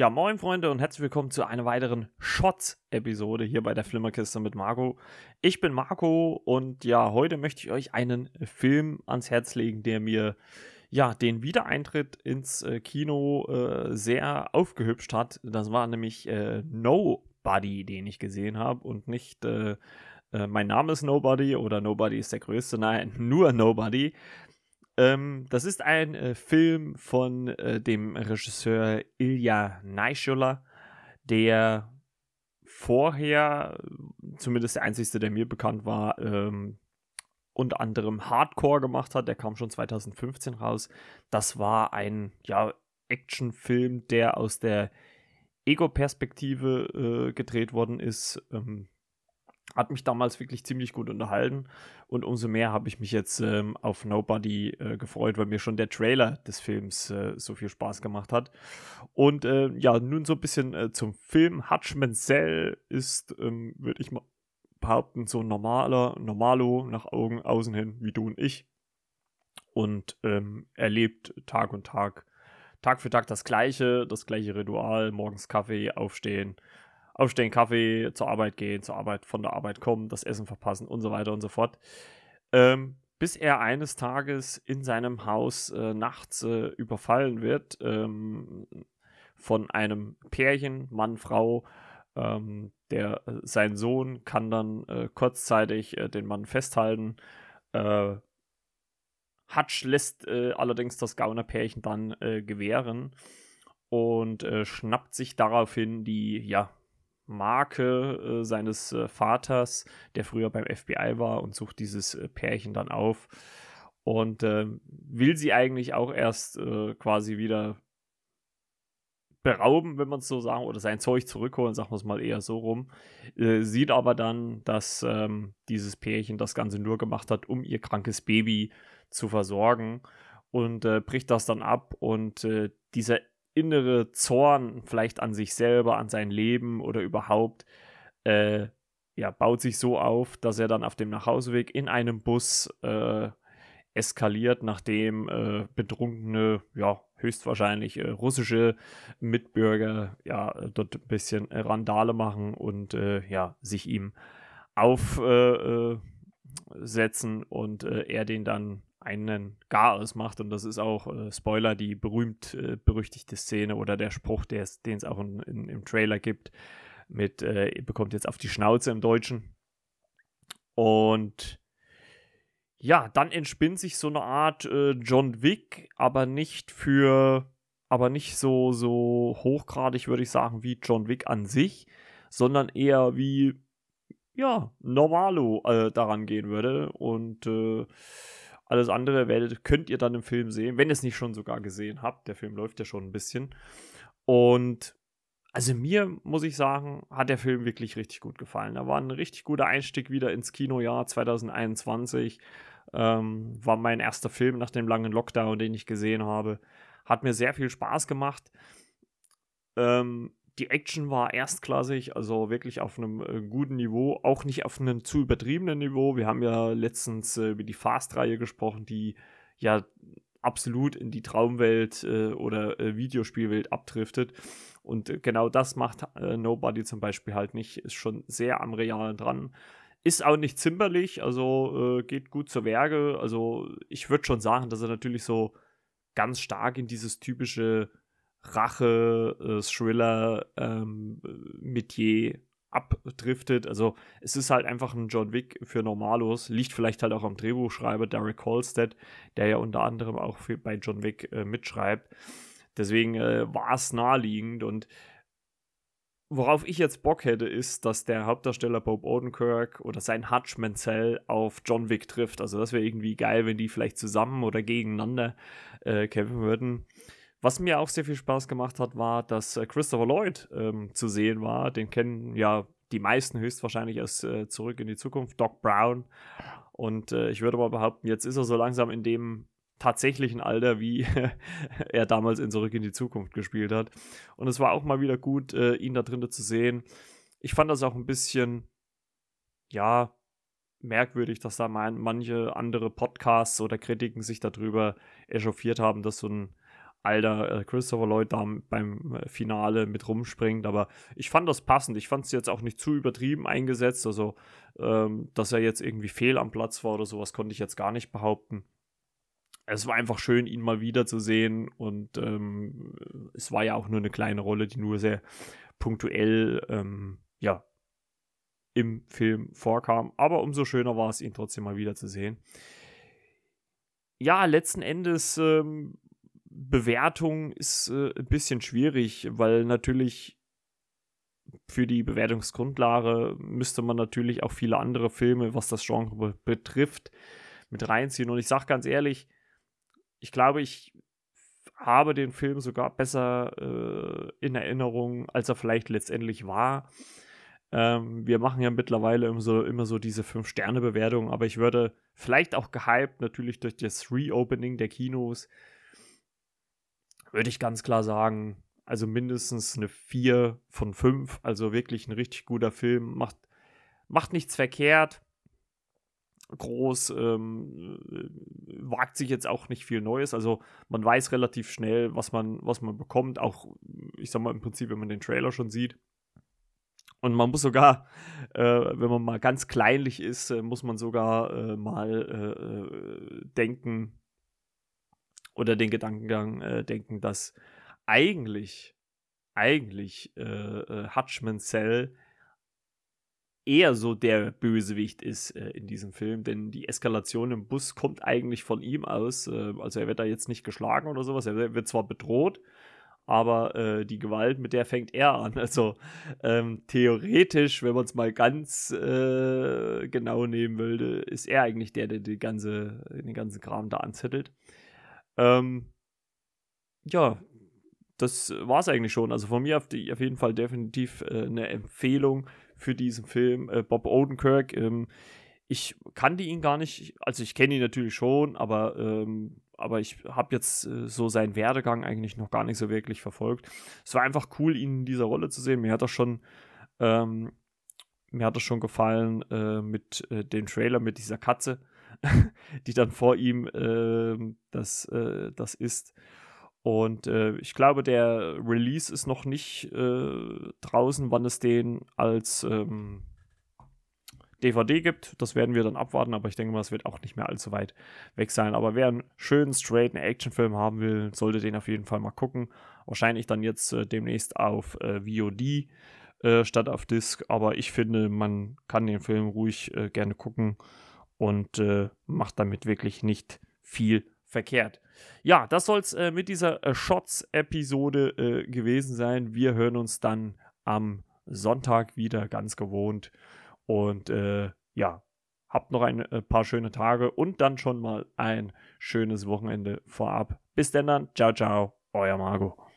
Ja, moin Freunde und herzlich willkommen zu einer weiteren Shots-Episode hier bei der Flimmerkiste mit Marco. Ich bin Marco und ja, heute möchte ich euch einen Film ans Herz legen, der mir ja den Wiedereintritt ins äh, Kino äh, sehr aufgehübscht hat. Das war nämlich äh, Nobody, den ich gesehen habe und nicht äh, äh, Mein Name ist Nobody oder Nobody ist der Größte, nein, nur Nobody. Ähm, das ist ein äh, Film von äh, dem Regisseur Ilya Naishuller, der vorher, zumindest der einzigste, der mir bekannt war, ähm, unter anderem Hardcore gemacht hat. Der kam schon 2015 raus. Das war ein ja, Actionfilm, der aus der Ego-Perspektive äh, gedreht worden ist. Ähm, hat mich damals wirklich ziemlich gut unterhalten und umso mehr habe ich mich jetzt ähm, auf Nobody äh, gefreut, weil mir schon der Trailer des Films äh, so viel Spaß gemacht hat. Und äh, ja, nun so ein bisschen äh, zum Film. Hutch Mansell ist, ähm, würde ich mal behaupten, so normaler, normalo nach Augen außen hin wie du und ich. Und ähm, er Tag und Tag, Tag für Tag das gleiche, das gleiche Ritual, morgens Kaffee, aufstehen, aufstehen, Kaffee, zur Arbeit gehen, zur Arbeit, von der Arbeit kommen, das Essen verpassen und so weiter und so fort. Ähm, bis er eines Tages in seinem Haus äh, nachts äh, überfallen wird ähm, von einem Pärchen, Mann, Frau. Ähm, der, äh, sein Sohn kann dann äh, kurzzeitig äh, den Mann festhalten. Äh, Hutch lässt allerdings das Gaunerpärchen dann gewähren und schnappt sich daraufhin die ja, Marke äh, seines äh, Vaters, der früher beim FBI war und sucht dieses äh, Pärchen dann auf und ähm, will sie eigentlich auch erst äh, quasi wieder berauben, wenn man es so sagen, oder sein Zeug zurückholen, sagen wir es mal eher so rum. Äh, sieht aber dann, dass ähm, dieses Pärchen das Ganze nur gemacht hat, um ihr krankes Baby zu versorgen und äh, bricht das dann ab und dieser innere Zorn vielleicht an sich selber, an sein Leben oder überhaupt, äh, ja, baut sich so auf, dass er dann auf dem Nachhauseweg in einem Bus äh, eskaliert, nachdem äh, betrunkene, ja, höchstwahrscheinlich äh, russische Mitbürger ja dort ein bisschen Randale machen und äh, ja, sich ihm aufsetzen äh, und er den dann einen gar ausmacht. Und das ist auch, äh, Spoiler, die berühmt äh, berüchtigte Szene oder der Spruch, den es auch in, in, im Trailer gibt, mit, äh, bekommt jetzt auf die Schnauze im Deutschen. Und ja, dann entspinnt sich so eine Art äh, John Wick, aber nicht für, aber nicht so, so hochgradig, würde ich sagen, wie John Wick an sich, sondern eher wie, ja, Normalo äh, daran gehen würde. Und äh, alles andere werdet, könnt ihr dann im Film sehen, wenn ihr es nicht schon sogar gesehen habt. Der Film läuft ja schon ein bisschen. Und also mir, muss ich sagen, hat der Film wirklich richtig gut gefallen. Da war ein richtig guter Einstieg wieder ins Kinojahr 2021. Ähm, war mein erster Film nach dem langen Lockdown, den ich gesehen habe. Hat mir sehr viel Spaß gemacht. Ähm, die Action war erstklassig, also wirklich auf einem äh, guten Niveau, auch nicht auf einem zu übertriebenen Niveau. Wir haben ja letztens äh, über die Fast-Reihe gesprochen, die ja absolut in die Traumwelt äh, oder äh, Videospielwelt abdriftet. Und äh, genau das macht äh, Nobody zum Beispiel halt nicht, ist schon sehr am Realen dran. Ist auch nicht zimperlich, also geht gut zur Werke. Also ich würde schon sagen, dass er natürlich so ganz stark in dieses typische Rache, äh, Thriller, ähm, Metier abdriftet. Also es ist halt einfach ein John Wick für Normalos. Liegt vielleicht halt auch am Drehbuchschreiber Derek Holstead, der ja unter anderem auch für, bei John Wick äh, mitschreibt. Deswegen äh, war es naheliegend und worauf ich jetzt Bock hätte, ist, dass der Hauptdarsteller Bob Odenkirk oder sein Hutch Mansell auf John Wick trifft. Also das wäre irgendwie geil, wenn die vielleicht zusammen oder gegeneinander äh, kämpfen würden. Was mir auch sehr viel Spaß gemacht hat, war, dass äh, Christopher Lloyd ähm, zu sehen war. Den kennen ja die meisten höchstwahrscheinlich aus äh, Zurück in die Zukunft, Doc Brown. Und äh, ich würde mal behaupten, jetzt ist er so langsam in dem tatsächlichen Alter, wie er damals in Zurück in die Zukunft gespielt hat. Und es war auch mal wieder gut, äh, ihn da drin zu sehen. Ich fand das auch ein bisschen, ja, merkwürdig, dass da mein, manche andere Podcasts oder Kritiken sich darüber echauffiert haben, dass so ein alter äh, Christopher Lloyd da beim äh, Finale mit rumspringt. Aber ich fand das passend. Ich fand es jetzt auch nicht zu übertrieben eingesetzt. Also, ähm, dass er jetzt irgendwie fehl am Platz war oder sowas, konnte ich jetzt gar nicht behaupten. Es war einfach schön, ihn mal wiederzusehen. Und ähm, es war ja auch nur eine kleine Rolle, die nur sehr punktuell, ähm, ja, im Film vorkam. Aber umso schöner war es, ihn trotzdem mal wiederzusehen. Ja, letzten Endes ähm, Bewertung ist äh, ein bisschen schwierig, weil natürlich für die Bewertungsgrundlage müsste man natürlich auch viele andere Filme, was das Genre betrifft, mit reinziehen. Und ich sage ganz ehrlich, ich glaube, ich habe den Film sogar besser äh, in Erinnerung, als er vielleicht letztendlich war. Ähm, wir machen ja mittlerweile immer so, immer so diese 5-Sterne-Bewertung, aber ich würde vielleicht auch gehypt, natürlich durch das Reopening der Kinos, würde ich ganz klar sagen, also mindestens eine 4 von 5. Also wirklich ein richtig guter Film. Macht, macht nichts verkehrt. Groß, ähm, wagt sich jetzt auch nicht viel Neues. Also man weiß relativ schnell, was man, was man bekommt. Auch, ich sag mal, im Prinzip, wenn man den Trailer schon sieht. Und man muss sogar, äh, wenn man mal ganz kleinlich ist, äh, muss man sogar äh, mal äh, äh, denken, oder den Gedankengang äh, denken, dass eigentlich, eigentlich äh, äh, Hutchman Cell eher so der Bösewicht ist äh, in diesem Film, denn die Eskalation im Bus kommt eigentlich von ihm aus. Äh, also er wird da jetzt nicht geschlagen oder sowas, er wird zwar bedroht, aber äh, die Gewalt, mit der fängt er an. Also ähm, theoretisch, wenn man es mal ganz äh, genau nehmen würde, ist er eigentlich der, der die ganze, den ganzen Kram da anzettelt. Ähm, ja, das war es eigentlich schon. Also von mir auf, die, auf jeden Fall definitiv äh, eine Empfehlung für diesen Film. Äh, Bob Odenkirk, ähm, ich kannte ihn gar nicht, also ich kenne ihn natürlich schon, aber, ähm, aber ich habe jetzt äh, so seinen Werdegang eigentlich noch gar nicht so wirklich verfolgt. Es war einfach cool, ihn in dieser Rolle zu sehen. Mir hat das schon, ähm, mir hat das schon gefallen äh, mit äh, dem Trailer mit dieser Katze. die dann vor ihm äh, das, äh, das ist. Und äh, ich glaube, der Release ist noch nicht äh, draußen, wann es den als ähm, DVD gibt. Das werden wir dann abwarten, aber ich denke mal, es wird auch nicht mehr allzu weit weg sein. Aber wer einen schönen, straighten Actionfilm haben will, sollte den auf jeden Fall mal gucken. Wahrscheinlich dann jetzt äh, demnächst auf äh, VOD statt auf Disc. Aber ich finde, man kann den Film ruhig gerne gucken und äh, macht damit wirklich nicht viel verkehrt. Ja, das soll es äh, mit dieser äh, Shots-Episode äh, gewesen sein. Wir hören uns dann am Sonntag wieder ganz gewohnt. Und äh, ja, habt noch ein äh, paar schöne Tage und dann schon mal ein schönes Wochenende vorab. Bis denn dann. Ciao, ciao. Euer Margot.